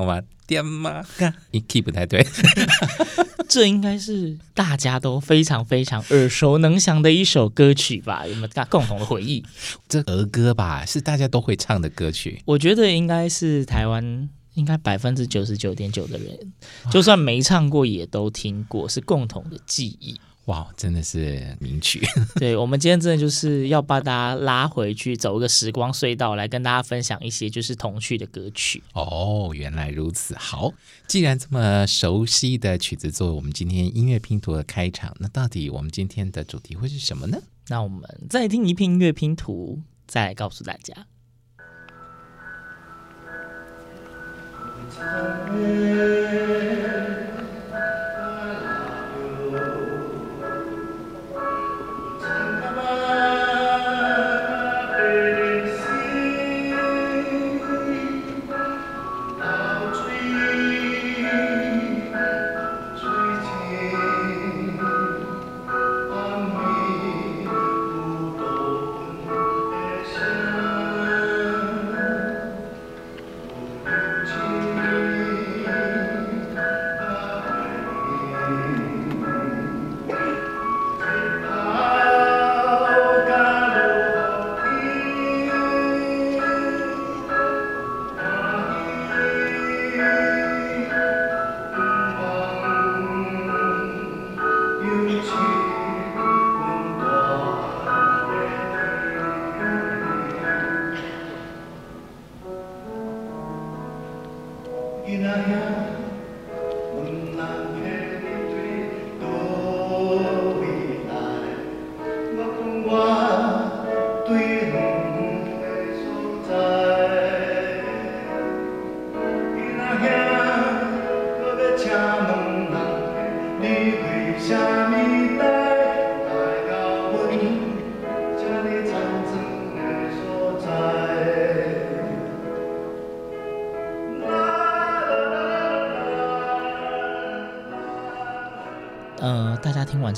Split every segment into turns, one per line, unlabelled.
有跟着唱吗？点吗？你 key 不太对。
这应该是大家都非常非常耳熟能详的一首歌曲吧？有没有大家共同的回忆？
这儿歌吧，是大家都会唱的歌曲。
我觉得应该是台湾应该百分之九十九点九的人，就算没唱过也都听过，是共同的记忆。
哇，真的是名曲！
对，我们今天真的就是要把大家拉回去，走一个时光隧道，来跟大家分享一些就是童趣的歌曲。
哦，原来如此。好，既然这么熟悉的曲子作为我们今天音乐拼图的开场，那到底我们今天的主题会是什么呢？
那我们再听一遍音乐拼图，再来告诉大家。嗯、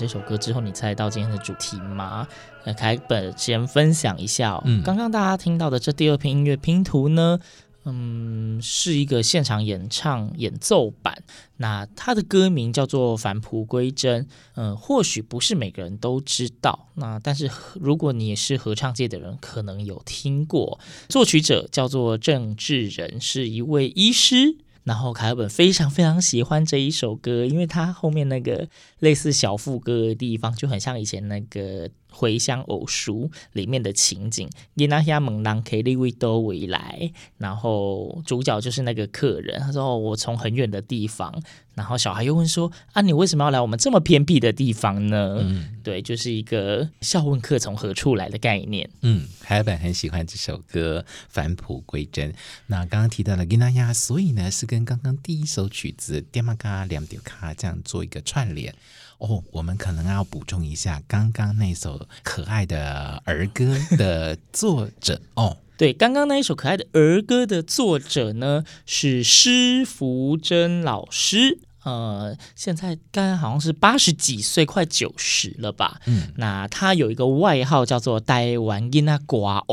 这首歌之后，你猜到今天的主题吗？那，凯本先分享一下哦。嗯，刚刚大家听到的这第二篇音乐拼图呢，嗯，是一个现场演唱演奏版。那它的歌名叫做《返璞归真》。嗯，或许不是每个人都知道。那但是如果你也是合唱界的人，可能有听过。作曲者叫做郑智仁，是一位医师。然后凯尔本非常非常喜欢这一首歌，因为它后面那个类似小副歌的地方，就很像以前那个。回乡偶书里面的情景，伊那亚蒙当凯利维多维来，然后主角就是那个客人，他说：“哦，我从很远的地方。”然后小孩又问说：“啊，你为什么要来我们这么偏僻的地方呢？”嗯，对，就是一个笑问客从何处来的概念。
嗯，海本很喜欢这首歌《返璞归真》。那刚刚提到了伊那亚，所以呢是跟刚刚第一首曲子《电马卡两点卡》这样做一个串联。哦，我们可能要补充一下刚刚那首可爱的儿歌的作者 哦。
对，刚刚那一首可爱的儿歌的作者呢，是施福珍老师。呃，现在刚刚好像是八十几岁，快九十了吧？嗯，那他有一个外号叫做“台湾囡仔歌王”，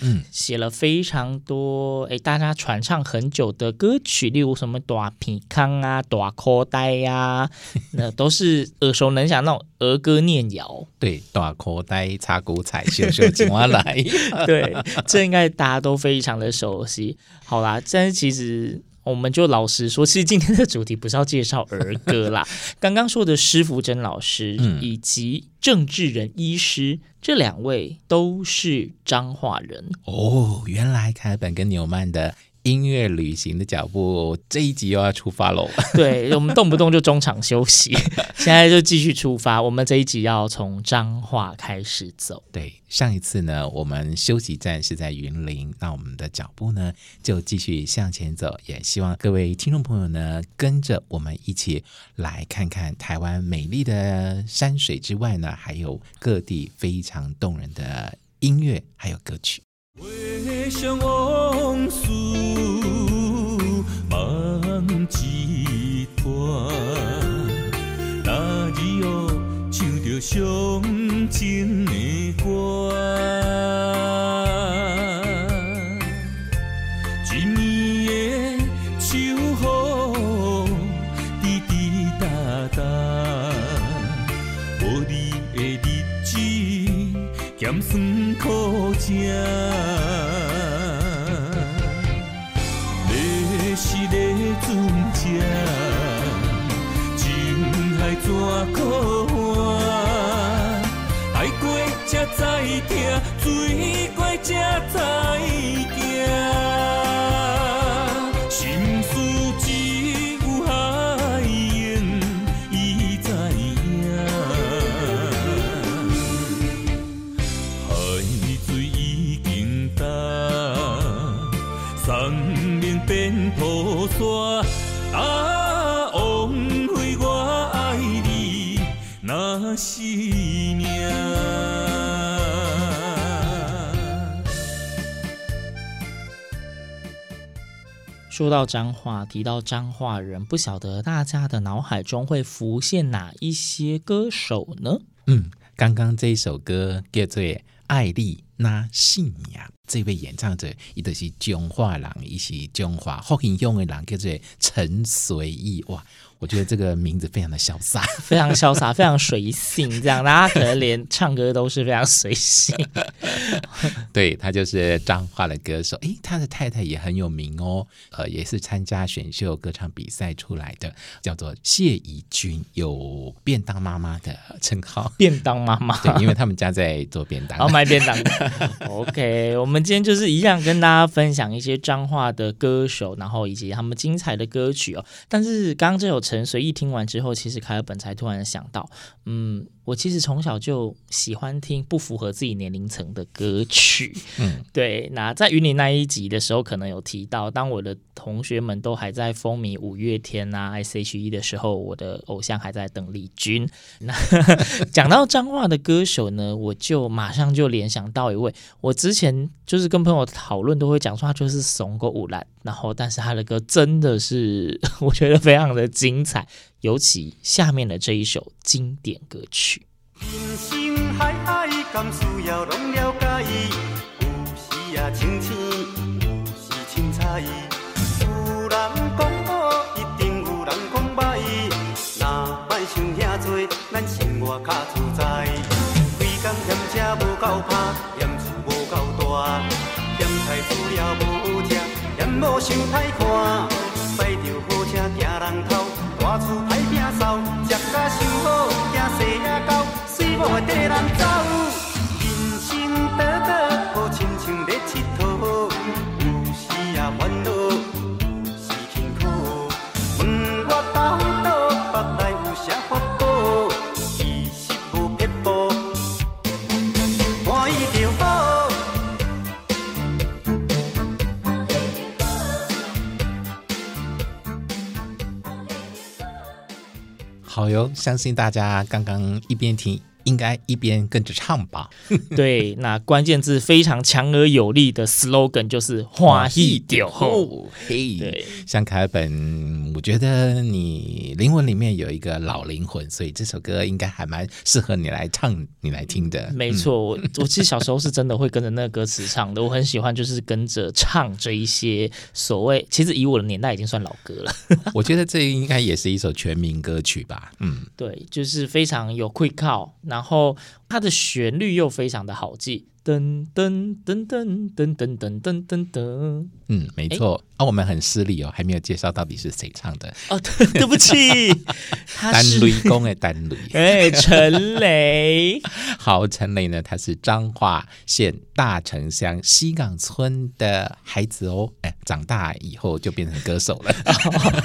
嗯，写了非常多诶，大家传唱很久的歌曲，例如什么大皮康啊、大口袋呀，那都是 耳熟能详那种儿歌念谣。
对，大口袋插骨彩，秀秀青蛙来。
对，这应该大家都非常的熟悉。好啦，但是其实。我们就老实说，其实今天的主题不是要介绍儿歌啦。刚刚说的施福珍老师以及郑智仁医师，嗯、这两位都是彰化人
哦。原来凯尔本跟纽曼的音乐旅行的脚步，这一集又要出发喽。
对，我们动不动就中场休息，现在就继续出发。我们这一集要从彰化开始走。
对，上一次呢，我们休息站是在云林，那我们的脚步呢就继续向前走。也希望各位听众朋友呢，跟着我们一起来看看台湾美丽的山水之外呢，还有各地非常动人的音乐还有歌曲。回想往事，梦一团。那日哦，唱着伤情痛，水过才知惊。心事只有海缘，伊知影。海水已经干，生命变雨伞。啊说到脏话，提到脏话人，不晓得大家的脑海中会浮现哪一些歌手呢？嗯，刚刚这一首歌叫做《爱丽那信仰》，这位演唱者伊就是彰化人，伊是彰化福音用的人，叫做陈随意哇。我觉得这个名字非常的潇洒，非常潇洒，非常随性，这样大家可能连唱歌都是非常随性。对，他就是彰化的歌手，诶，他的太太也很有名哦，呃，也是参加选秀歌唱比赛出来的，叫做谢怡君，有便当妈妈的称号。便当妈妈，对，因为他们家在做便当，哦，卖便当的。OK，我们今天就是一样跟大家分享一些彰化的歌手，然后以及他们精彩的歌曲哦。但是刚刚这首。陈随意听完之后，其实凯尔本才突然想到，嗯。我其实从小就喜欢听不符合自己年龄层的歌曲，嗯，对。那在云林那一集的时候，可能有提到，当我的同学们都还在风靡五月天啊、S.H.E 的时候，我的偶像还在邓丽君。那讲到彰化的歌手呢，我就马上就联想到一位，我之前就是跟朋友讨论都会讲说他就是怂个五兰，然后但是他的歌真的是我觉得非常的精彩。尤其下面的这一首经典歌曲。生，活较自在。规工嫌车无够拍，嫌厝无够大，嫌菜煮了无好食，嫌某想歹看，驶着好车惊人偷。大厝歹拼扫，食甲想好，惊细也高，水某的跟人走，好哟，相信大家刚刚一边听。应该一边跟着唱吧。对，那关键字非常强而有力的 slogan 就是“欢喜就好”。嘿，对，像凯本，我觉得你灵魂里面有一个老灵魂，所以这首歌应该还蛮适合你来唱、你来听的。没错，我 我其实小时候是真的会跟着那个歌词唱的，我很喜欢，就是跟着唱这一些所谓，其实以我的年代已经算老歌了。我觉得这应该也是一首全民歌曲吧。嗯，对，就是非常有气口。然后它的旋律又非常的好记。
噔噔噔噔噔噔噔噔噔噔，
嗯，没错。啊、哦，我们很失礼哦，还没有介绍到底是谁唱的。
哦，对，对不起，
单雷公的单雷，
哎，陈雷。
好，陈雷呢，他是彰化县大城乡西港村的孩子哦。哎，长大以后就变成歌手了。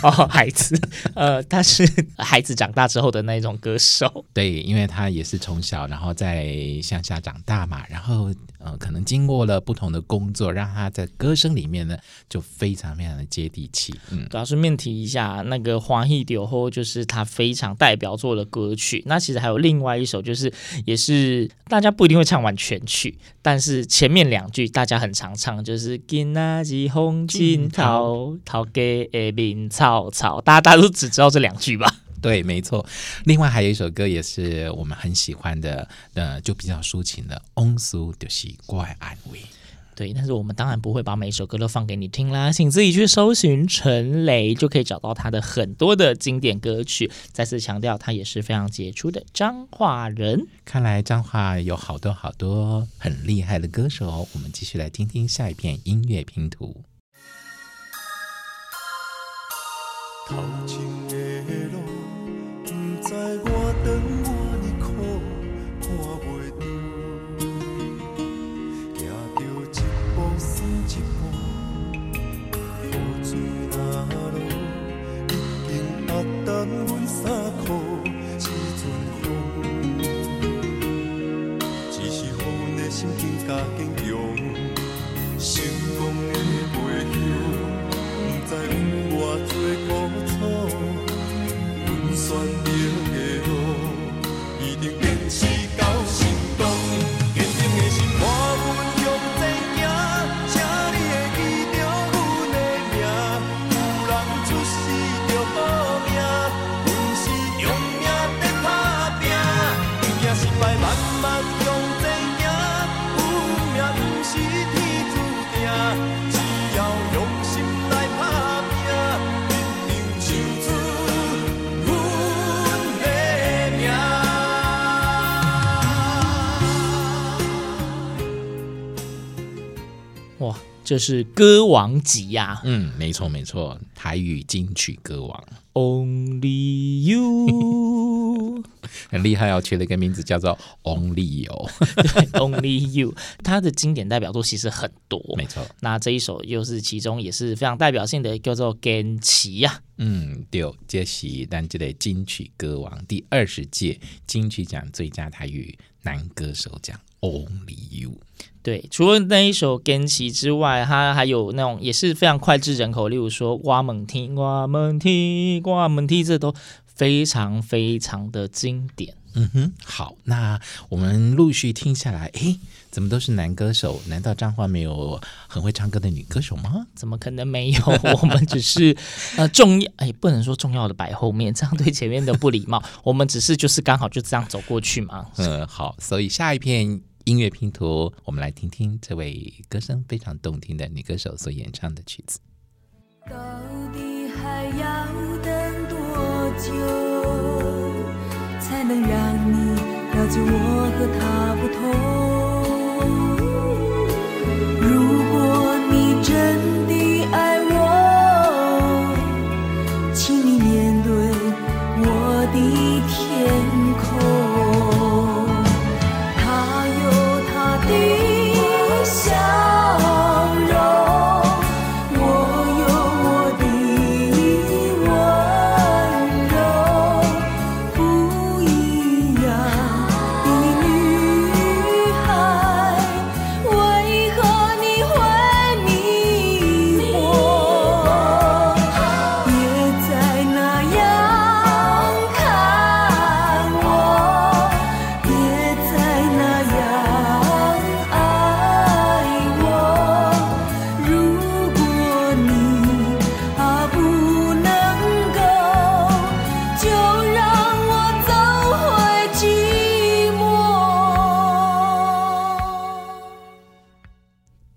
哦，哦，孩子，呃，他是孩子长大之后的那种歌手。
对，因为他也是从小然后在乡下长大嘛，然后。呃，可能经过了不同的工作，让他在歌声里面呢，就非常非常的接地气。嗯，
主要顺便提一下，那个《欢喜就好》就是他非常代表作的歌曲。那其实还有另外一首，就是也是大家不一定会唱完全曲，但是前面两句大家很常唱，就是“今仔日风景透，头家的面草草”，大家大家都只知道这两句吧？
对，没错。另外还有一首歌也是我们很喜欢的，呃，就比较抒情的《翁苏就是我的安慰》。
对，但是我们当然不会把每首歌都放给你听啦，请自己去搜寻陈雷，就可以找到他的很多的经典歌曲。再次强调，他也是非常杰出的彰化人。
看来彰化有好多好多很厉害的歌手，我们继续来听听下一片音乐拼图。
头前的路，不知我等。这是歌王级呀，
嗯，没错没错，台语金曲歌王
，Only You，
很厉害哦，取了一个名字叫做 Only
You，Only You，它的经典代表作其实很多，
没错，
那这一首又是其中也是非常代表性的，叫做《坚持》呀，
嗯，对，这是咱这个金曲歌王第二十届金曲奖最佳台语男歌手奖，Only You。
对，除了那一首《坚持》之外，它还有那种也是非常脍炙人口，例如说“我们听，我们听，我们听”，这都非常非常的经典。
嗯哼，好，那我们陆续听下来，诶，怎么都是男歌手？难道彰化没有很会唱歌的女歌手吗？
怎么可能没有？我们只是 呃重要，哎，不能说重要的摆后面，这样对前面的不礼貌。我们只是就是刚好就这样走过去嘛。
嗯，好，所以下一片。音乐拼图，我们来听听这位歌声非常动听的女歌手所演唱的曲子。
到底还要等多久，才能让你了解我和他不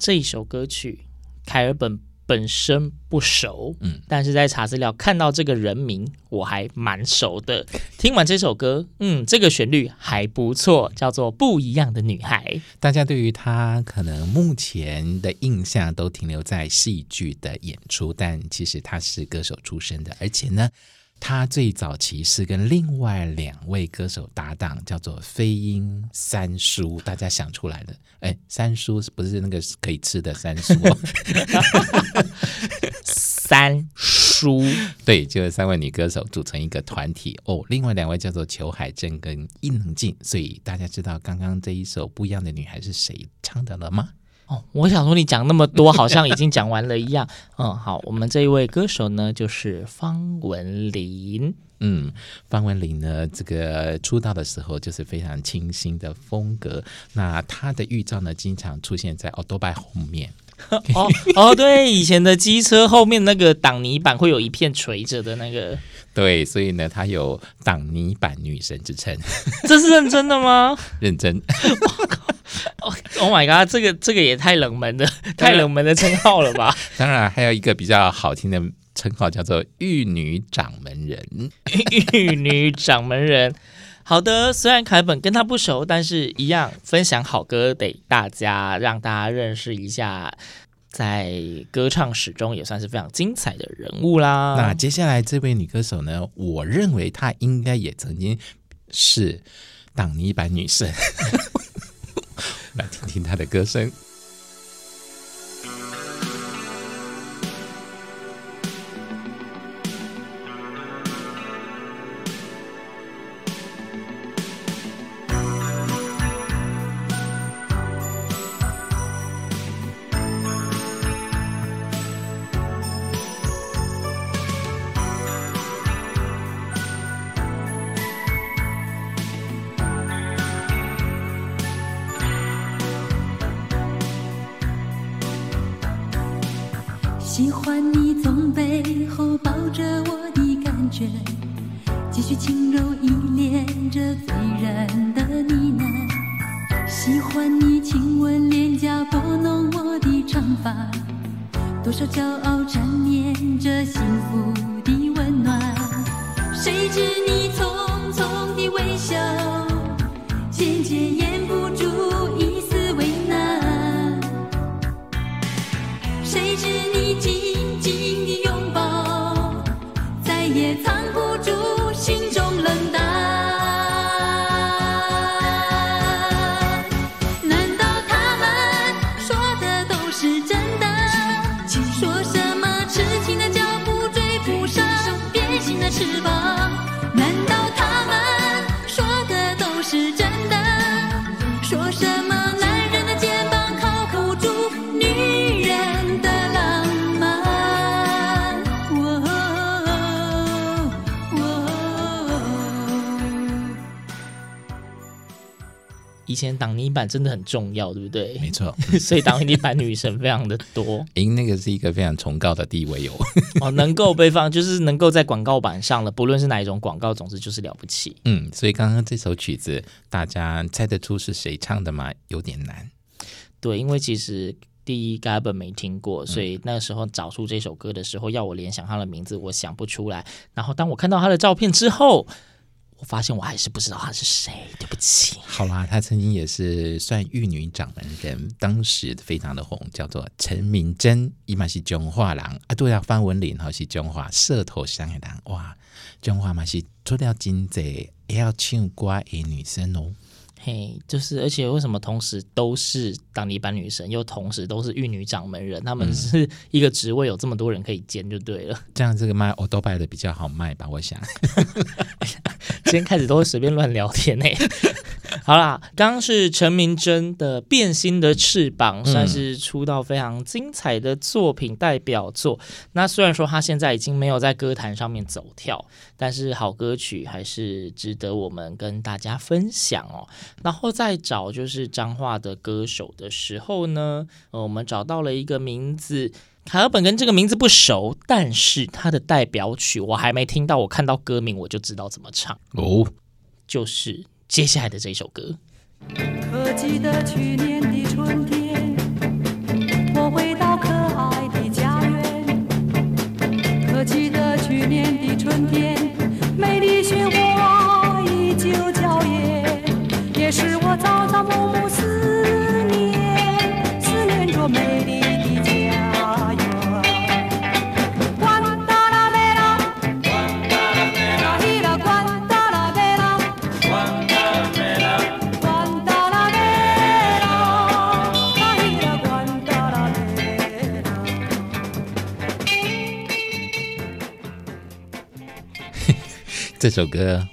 这一首歌曲，凯尔本本身不熟，嗯，但是在查资料看到这个人名，我还蛮熟的。听完这首歌，嗯，这个旋律还不错，叫做《不一样的女孩》。
大家对于她可能目前的印象都停留在戏剧的演出，但其实她是歌手出身的，而且呢。他最早期是跟另外两位歌手搭档，叫做飞鹰三叔，大家想出来的。哎，三叔是不是那个可以吃的三叔？
三叔，
对，就是三位女歌手组成一个团体哦。另外两位叫做裘海正跟伊能静，所以大家知道刚刚这一首不一样的女孩是谁唱的了吗？
哦，我想说你讲那么多，好像已经讲完了一样。嗯，好，我们这一位歌手呢，就是方文琳。
嗯，方文琳呢，这个出道的时候就是非常清新的风格。那她的预兆呢，经常出现在欧多拜后面。
哦哦，对，以前的机车后面那个挡泥板会有一片垂着的那个。
对，所以呢，她有挡泥板女神之称。
这是认真的吗？
认真。
Oh my god！这个这个也太冷门的，太冷门的称号了吧？
当然，还有一个比较好听的称号叫做“玉女掌门人”。
玉女掌门人，好的。虽然凯本跟他不熟，但是一样分享好歌给大家，让大家认识一下，在歌唱史中也算是非常精彩的人物啦。
那接下来这位女歌手呢？我认为她应该也曾经是挡泥板女神。听他的歌
声。醉人的呢喃。喜欢你亲吻脸颊，拨弄我的长发，多少骄傲缠绵着幸福的温暖。谁知你匆匆的微笑，渐
渐前挡泥板真的很重要，对不对？
没错，
所以挡泥板女神非常的多。
因那个是一个非常崇高的地位哦。
哦，能够被放，就是能够在广告板上了，不论是哪一种广告，总之就是了不起。
嗯，所以刚刚这首曲子，大家猜得出是谁唱的吗？有点难。
对，因为其实第一根本没听过，所以那时候找出这首歌的时候，要我联想他的名字，我想不出来。然后当我看到他的照片之后。我发现我还是不知道他是谁，对不起。
好啦，他曾经也是算玉女掌门人，当时非常的红，叫做陈明真，伊嘛是中华人啊，对啊，方文琳哈是中华社头乡的人，哇，中华嘛是出了真济也要唱歌的女生哦。
嘿，就是，而且为什么同时都是当一班女神，又同时都是玉女掌门人？他们是一个职位，有这么多人可以兼，就对了。嗯、
这样这个卖欧多拜的比较好卖吧？我想，
今天开始都会随便乱聊天呢。好啦，刚刚是陈明真的《变心的翅膀》，算是出道非常精彩的作品代表作。那虽然说他现在已经没有在歌坛上面走跳，但是好歌曲还是值得我们跟大家分享哦。然后再找就是彰化的歌手的时候呢，呃，我们找到了一个名字，卡尔本跟这个名字不熟，但是他的代表曲我还没听到，我看到歌名我就知道怎么唱
哦，
就是接下来的这首歌。
可记得去年的春天，我回到可爱的家园。
可
记得去年的春天，美丽鲜花依旧娇艳，也是我朝朝暮暮思。
这首歌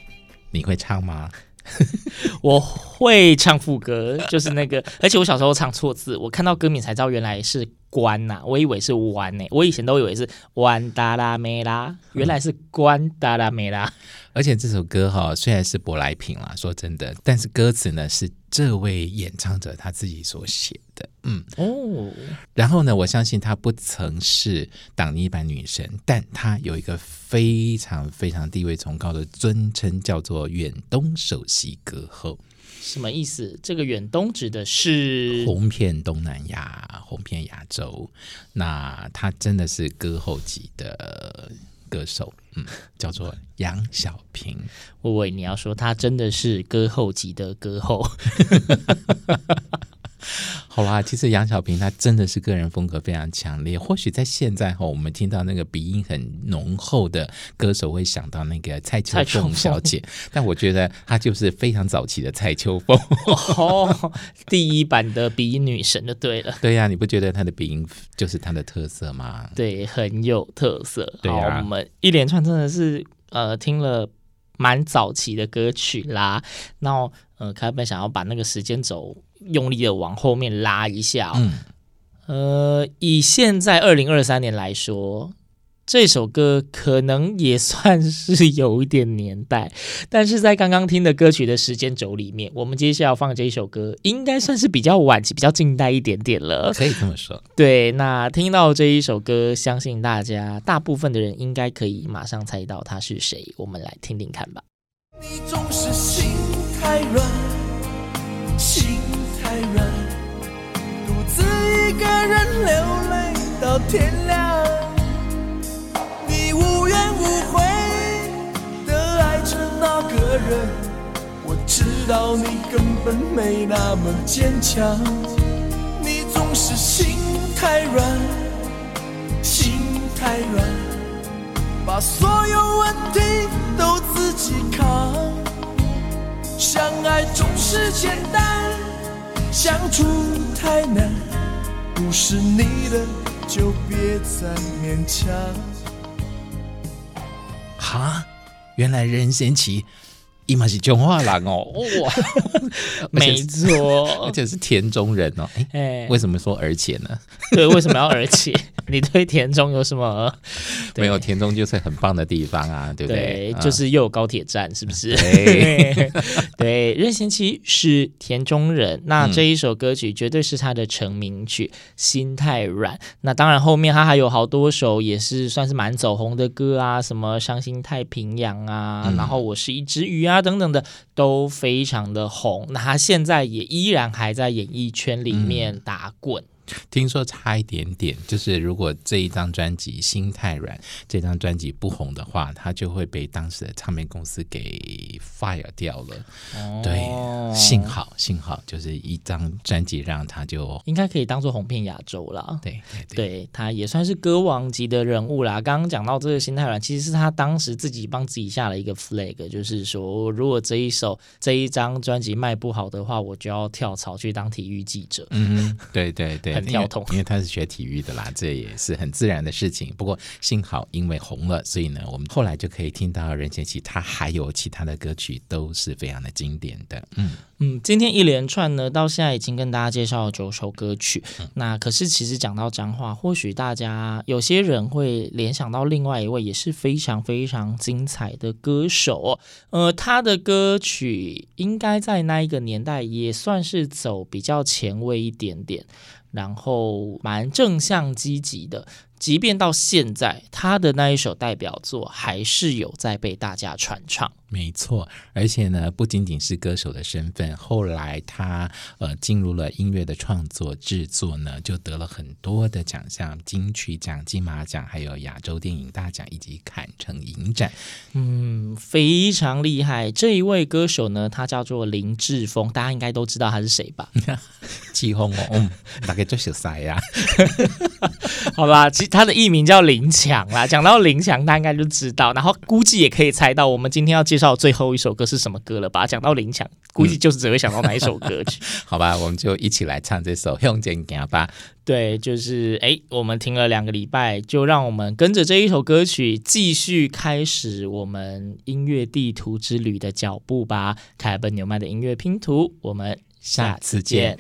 你会唱吗？
我会唱副歌，就是那个，而且我小时候唱错字，我看到歌名才知道原来是关呐、啊，我以为是弯呢、欸，我以前都以为是弯哒啦没啦，原来是关哒啦没啦。
而且这首歌哈，虽然是舶来品啦，说真的，但是歌词呢是这位演唱者他自己所写的，嗯哦。然后呢，我相信她不曾是挡泥板女神，但她有一个非常非常地位崇高的尊称，叫做远东首席歌后。
什么意思？这个远东指的是
红遍东南亚，红遍亚洲。那她真的是歌后级的。歌手，嗯，叫做杨小萍。
我以为你要说她真的是歌后级的歌后。
好啦，其实杨小平他真的是个人风格非常强烈。或许在现在哈，我们听到那个鼻音很浓厚的歌手，会想到那个蔡秋凤小姐，但我觉得她就是非常早期的蔡秋凤，
哦，第一版的鼻音女神就对了。
对呀、啊，你不觉得她的鼻音就是她的特色吗？
对，很有特色。
对啊，
我们一连串真的是呃听了蛮早期的歌曲啦。那呃，凯本想要把那个时间轴。用力的往后面拉一下，哦，嗯，呃，以现在二零二三年来说，这首歌可能也算是有一点年代，但是在刚刚听的歌曲的时间轴里面，我们接下来要放这一首歌，应该算是比较晚期、比较近代一点点了，
可以这么说。
对，那听到这一首歌，相信大家大部分的人应该可以马上猜到他是谁，我们来听听看吧。你总是心太软，心。太软，独自一个人流泪到天亮。个人，我知道你根本没那么坚强。你总是心太软，心太软，把所有问题都自己扛。相爱总是简单。相处太难，不是你的就别再勉强。
哈，原来任贤齐。伊嘛是中华人哦，哇，
没错，
而且是田中人哦。哎、欸，为什么说而且呢？
对，为什么要而且？你对田中有什么？
没有，田中就是很棒的地方啊，对不对？
对，就是又有高铁站，是不是？对，对，任贤齐是田中人，那这一首歌曲绝对是他的成名曲《心太软》。那当然，后面他还有好多首也是算是蛮走红的歌啊，什么《伤心太平洋》啊，嗯、然后我是一只鱼啊。啊，等等的都非常的红，那他现在也依然还在演艺圈里面打滚。嗯
听说差一点点，就是如果这一张专辑《心太软》这张专辑不红的话，他就会被当时的唱片公司给 fire 掉了。哦、对，幸好幸好就是一张专辑让他就
应该可以当做红遍亚洲了。
对对，对，
对，他也算是歌王级的人物啦。刚刚讲到这个《心太软》，其实是他当时自己帮自己下了一个 flag，就是说如果这一首这一张专辑卖不好的话，我就要跳槽去当体育记者。
嗯，对对对。
很跳痛，
因为他是学体育的啦，这也是很自然的事情。不过幸好因为红了，所以呢，我们后来就可以听到任贤齐他还有其他的歌曲都是非常的经典的。嗯
嗯，今天一连串呢，到现在已经跟大家介绍了九首歌曲。嗯、那可是其实讲到彰化，或许大家有些人会联想到另外一位也是非常非常精彩的歌手。呃，他的歌曲应该在那一个年代也算是走比较前卫一点点。然后蛮正向积极的。即便到现在，他的那一首代表作还是有在被大家传唱。
没错，而且呢，不仅仅是歌手的身份，后来他呃进入了音乐的创作制作呢，就得了很多的奖项，金曲奖、金马奖，还有亚洲电影大奖以及坎城影展。
嗯，非常厉害。这一位歌手呢，他叫做林志峰，大家应该都知道他是谁吧？
志峰哦，大概就是谁呀？
好吧，其实他的艺名叫林强啦。讲到林强，大家应该就知道，然后估计也可以猜到我们今天要介绍最后一首歌是什么歌了吧？讲到林强，估计就是只会想到哪一首歌曲。
嗯、好吧，我们就一起来唱这首《向前行》吧。
对，就是哎，我们停了两个礼拜，就让我们跟着这一首歌曲继续开始我们音乐地图之旅的脚步吧。凯尔本纽曼的音乐拼图，我们下次
见。